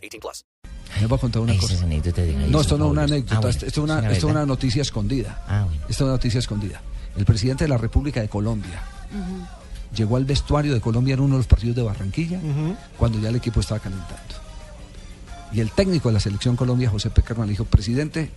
18 plus. Les voy a contar una Esa cosa. es anécdota de No, esto no es una anécdota, Ah, bueno, esto esto es una, esto noticia escondida. Ah, bueno. Esto es una noticia escondida. El presidente de la República de Colombia llegó al vestuario de Colombia en uno de los partidos de Barranquilla cuando ya el equipo estaba calentando. Y el técnico de la selección Colombia, José Peckerman, le dijo, presidente,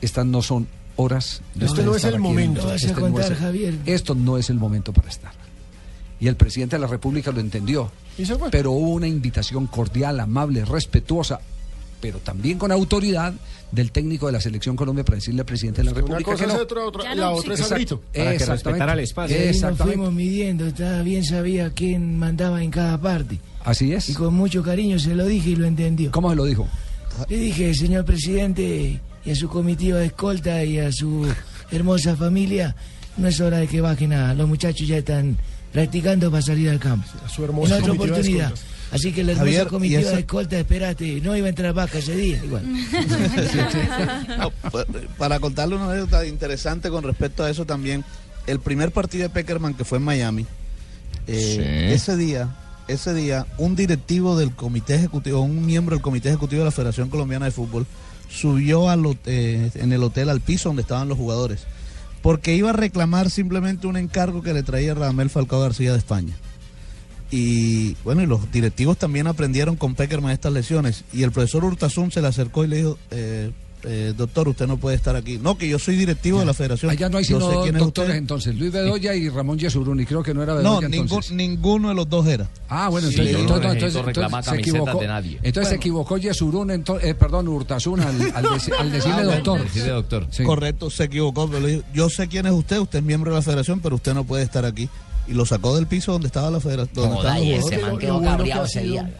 estas no son horas de Este usted no es estar el momento. el- Vas a este no es Javier. Esto no es el momento para estar. Y el presidente de la República lo entendió. Y se fue. Pero hubo una invitación cordial, amable, respetuosa, pero también con autoridad del técnico de la selección Colombia para decirle al presidente de la República que es no. otra, otra- la no, otra es Exacto. Para que respetara el espacio. Ahí nos fuimos midiendo, estaba bien sabía quién mandaba en cada parte. Así Y es. con mucho cariño se lo dije y lo entendió. ¿Cómo se lo dijo? Le dije, señor presidente, y a su comitiva de escolta y a su hermosa familia, no es hora de que bajen a los muchachos ya están practicando para salir al campo. A su En hermosa otra oportunidad. Así que la hermosa Javier, ¿y comitiva de escolta, espérate, no iba a entrar vaca ese día, igual. No, pa- para contarle una anécdota interesante con respecto a eso también, el primer partido de Peckerman que fue en Miami, eh, ese día, ese día, un directivo del comité ejecutivo, un miembro del comité ejecutivo de la Federación Colombiana de Fútbol, subió al, eh, en el hotel al piso donde estaban los jugadores, porque iba a reclamar simplemente un encargo que le traía Radamel Falcao García de España. Y bueno, y los directivos también aprendieron con Peckerman estas lesiones. Y el profesor Hurtasun se le acercó y le dijo, eh, eh, doctor, usted no puede estar aquí. No, que yo soy directivo de la federación. Allá no hay sino sé dos doctores usted. entonces, Luis Bedoya y Ramón Yesuruni. Creo que no era No, Bedoya ningún- entonces. ninguno de los dos era. Ah, bueno, Sí, entonces, no entonces, entonces- se equivocó. de nadie. Entonces se equivocó Yesurún, eh, perdón, Hurtasun al, al, deci- al decirle Ah, decirle doctor. Sí. Correcto, se equivocó. Pero le dijo, yo sé quién es usted, usted es miembro de la federación, pero usted no puede estar aquí. Y lo sacó del piso donde estaba la federación. Donde estaban los jugadores. ese man quedó cabreado día.